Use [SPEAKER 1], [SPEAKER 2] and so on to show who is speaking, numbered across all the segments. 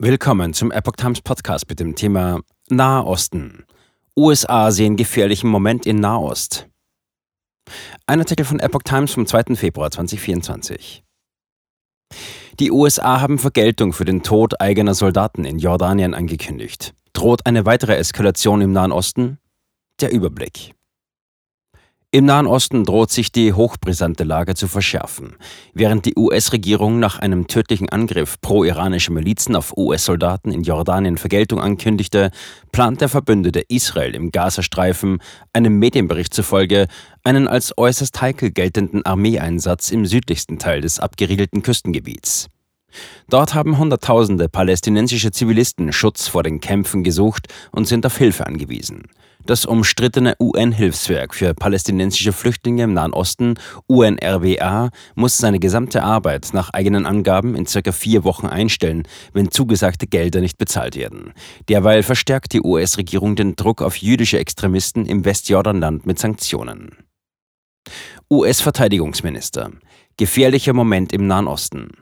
[SPEAKER 1] Willkommen zum Epoch Times Podcast mit dem Thema Nahe Osten. USA sehen gefährlichen Moment in Nahost. Ein Artikel von Epoch Times vom 2. Februar 2024. Die USA haben Vergeltung für den Tod eigener Soldaten in Jordanien angekündigt. Droht eine weitere Eskalation im Nahen Osten? Der Überblick. Im Nahen Osten droht sich die hochbrisante Lage zu verschärfen. Während die US-Regierung nach einem tödlichen Angriff pro-iranischer Milizen auf US-Soldaten in Jordanien Vergeltung ankündigte, plant der Verbündete Israel im Gazastreifen, einem Medienbericht zufolge, einen als äußerst heikel geltenden Armeeeinsatz im südlichsten Teil des abgeriegelten Küstengebiets. Dort haben Hunderttausende palästinensische Zivilisten Schutz vor den Kämpfen gesucht und sind auf Hilfe angewiesen. Das umstrittene UN-Hilfswerk für palästinensische Flüchtlinge im Nahen Osten, UNRWA, muss seine gesamte Arbeit nach eigenen Angaben in circa vier Wochen einstellen, wenn zugesagte Gelder nicht bezahlt werden. Derweil verstärkt die US-Regierung den Druck auf jüdische Extremisten im Westjordanland mit Sanktionen. US-Verteidigungsminister. Gefährlicher Moment im Nahen Osten.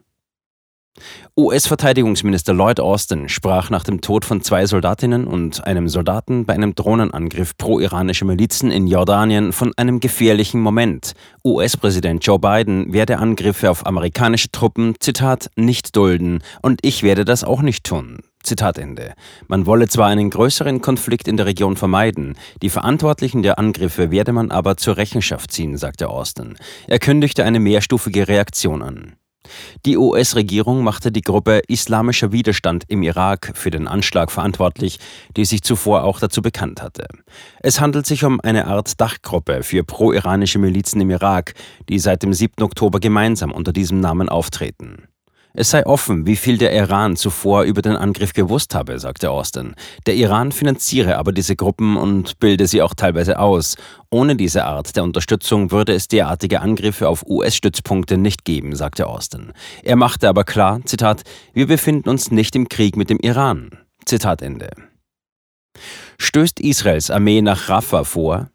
[SPEAKER 1] US-Verteidigungsminister Lloyd Austin sprach nach dem Tod von zwei Soldatinnen und einem Soldaten bei einem Drohnenangriff pro-iranischer Milizen in Jordanien von einem gefährlichen Moment. US-Präsident Joe Biden werde Angriffe auf amerikanische Truppen, Zitat, nicht dulden und ich werde das auch nicht tun. Zitat Ende. Man wolle zwar einen größeren Konflikt in der Region vermeiden, die Verantwortlichen der Angriffe werde man aber zur Rechenschaft ziehen, sagte Austin. Er kündigte eine mehrstufige Reaktion an. Die US-Regierung machte die Gruppe Islamischer Widerstand im Irak für den Anschlag verantwortlich, die sich zuvor auch dazu bekannt hatte. Es handelt sich um eine Art Dachgruppe für pro-iranische Milizen im Irak, die seit dem 7. Oktober gemeinsam unter diesem Namen auftreten. Es sei offen, wie viel der Iran zuvor über den Angriff gewusst habe, sagte Austin. Der Iran finanziere aber diese Gruppen und bilde sie auch teilweise aus. Ohne diese Art der Unterstützung würde es derartige Angriffe auf US-Stützpunkte nicht geben, sagte Austin. Er machte aber klar, Zitat, wir befinden uns nicht im Krieg mit dem Iran. Zitat Ende. Stößt Israels Armee nach Rafah vor,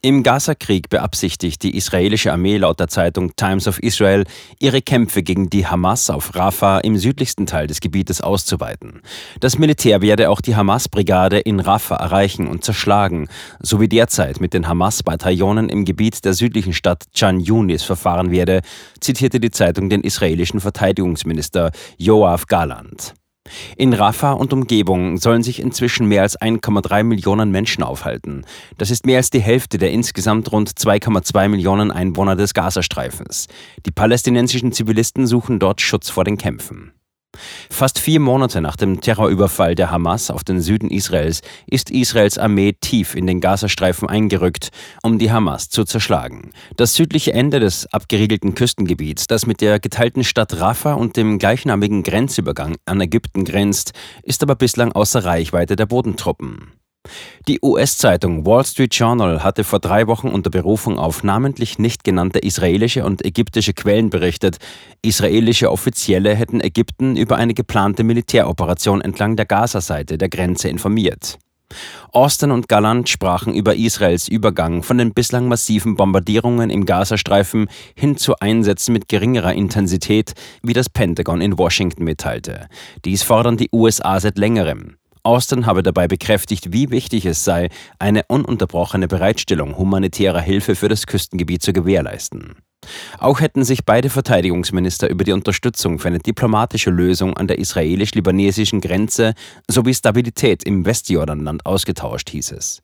[SPEAKER 1] im Gaza-Krieg beabsichtigt die israelische Armee laut der Zeitung Times of Israel, ihre Kämpfe gegen die Hamas auf Rafah im südlichsten Teil des Gebietes auszuweiten. Das Militär werde auch die Hamas-Brigade in Rafah erreichen und zerschlagen, so wie derzeit mit den Hamas-Bataillonen im Gebiet der südlichen Stadt Chan Yunis verfahren werde, zitierte die Zeitung den israelischen Verteidigungsminister Yoav Galant. In Rafah und Umgebung sollen sich inzwischen mehr als 1,3 Millionen Menschen aufhalten. Das ist mehr als die Hälfte der insgesamt rund 2,2 Millionen Einwohner des Gazastreifens. Die palästinensischen Zivilisten suchen dort Schutz vor den Kämpfen. Fast vier Monate nach dem Terrorüberfall der Hamas auf den Süden Israels ist Israels Armee tief in den Gazastreifen eingerückt, um die Hamas zu zerschlagen. Das südliche Ende des abgeriegelten Küstengebiets, das mit der geteilten Stadt Rafah und dem gleichnamigen Grenzübergang an Ägypten grenzt, ist aber bislang außer Reichweite der Bodentruppen. Die US-Zeitung Wall Street Journal hatte vor drei Wochen unter Berufung auf namentlich nicht genannte israelische und ägyptische Quellen berichtet, israelische Offizielle hätten Ägypten über eine geplante Militäroperation entlang der Gaza-Seite der Grenze informiert. Austin und Gallant sprachen über Israels Übergang von den bislang massiven Bombardierungen im Gazastreifen hin zu Einsätzen mit geringerer Intensität, wie das Pentagon in Washington mitteilte. Dies fordern die USA seit längerem. Austin habe dabei bekräftigt, wie wichtig es sei, eine ununterbrochene Bereitstellung humanitärer Hilfe für das Küstengebiet zu gewährleisten. Auch hätten sich beide Verteidigungsminister über die Unterstützung für eine diplomatische Lösung an der israelisch-libanesischen Grenze sowie Stabilität im Westjordanland ausgetauscht, hieß es.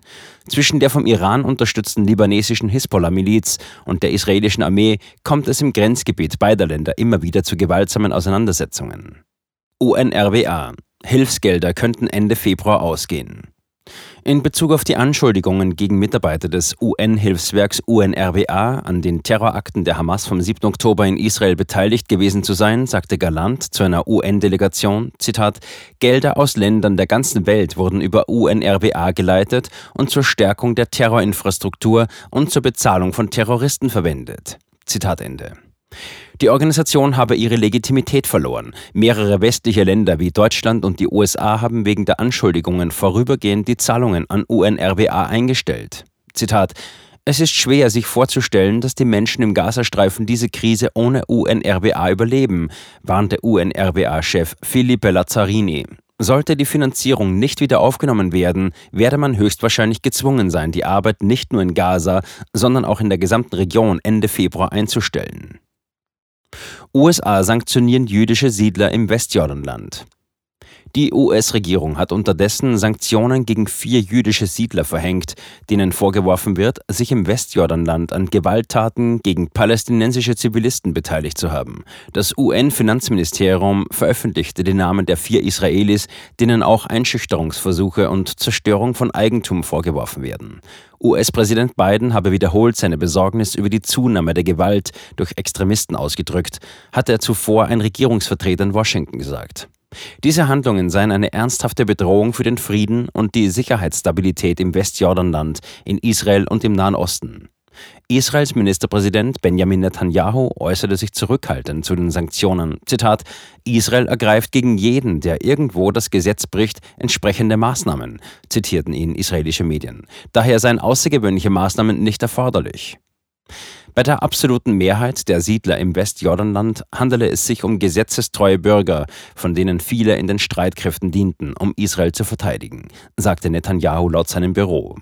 [SPEAKER 1] Zwischen der vom Iran unterstützten libanesischen Hisbollah-Miliz und der israelischen Armee kommt es im Grenzgebiet beider Länder immer wieder zu gewaltsamen Auseinandersetzungen. UNRWA Hilfsgelder könnten Ende Februar ausgehen. In Bezug auf die Anschuldigungen gegen Mitarbeiter des UN-Hilfswerks UNRWA an den Terrorakten der Hamas vom 7. Oktober in Israel beteiligt gewesen zu sein, sagte Galant zu einer UN-Delegation, Zitat, Gelder aus Ländern der ganzen Welt wurden über UNRWA geleitet und zur Stärkung der Terrorinfrastruktur und zur Bezahlung von Terroristen verwendet. Zitat Ende. Die Organisation habe ihre Legitimität verloren. Mehrere westliche Länder wie Deutschland und die USA haben wegen der Anschuldigungen vorübergehend die Zahlungen an UNRWA eingestellt. Zitat Es ist schwer, sich vorzustellen, dass die Menschen im Gazastreifen diese Krise ohne UNRWA überleben, warnte UNRWA-Chef Filipe Lazzarini. Sollte die Finanzierung nicht wieder aufgenommen werden, werde man höchstwahrscheinlich gezwungen sein, die Arbeit nicht nur in Gaza, sondern auch in der gesamten Region Ende Februar einzustellen. USA sanktionieren jüdische Siedler im Westjordanland. Die US-Regierung hat unterdessen Sanktionen gegen vier jüdische Siedler verhängt, denen vorgeworfen wird, sich im Westjordanland an Gewalttaten gegen palästinensische Zivilisten beteiligt zu haben. Das UN-Finanzministerium veröffentlichte die Namen der vier Israelis, denen auch Einschüchterungsversuche und Zerstörung von Eigentum vorgeworfen werden. US-Präsident Biden habe wiederholt seine Besorgnis über die Zunahme der Gewalt durch Extremisten ausgedrückt, hatte er zuvor ein Regierungsvertreter in Washington gesagt. Diese Handlungen seien eine ernsthafte Bedrohung für den Frieden und die Sicherheitsstabilität im Westjordanland, in Israel und im Nahen Osten. Israels Ministerpräsident Benjamin Netanyahu äußerte sich zurückhaltend zu den Sanktionen. Zitat: Israel ergreift gegen jeden, der irgendwo das Gesetz bricht, entsprechende Maßnahmen, zitierten ihn israelische Medien. Daher seien außergewöhnliche Maßnahmen nicht erforderlich. Bei der absoluten Mehrheit der Siedler im Westjordanland handele es sich um gesetzestreue Bürger, von denen viele in den Streitkräften dienten, um Israel zu verteidigen, sagte Netanyahu laut seinem Büro.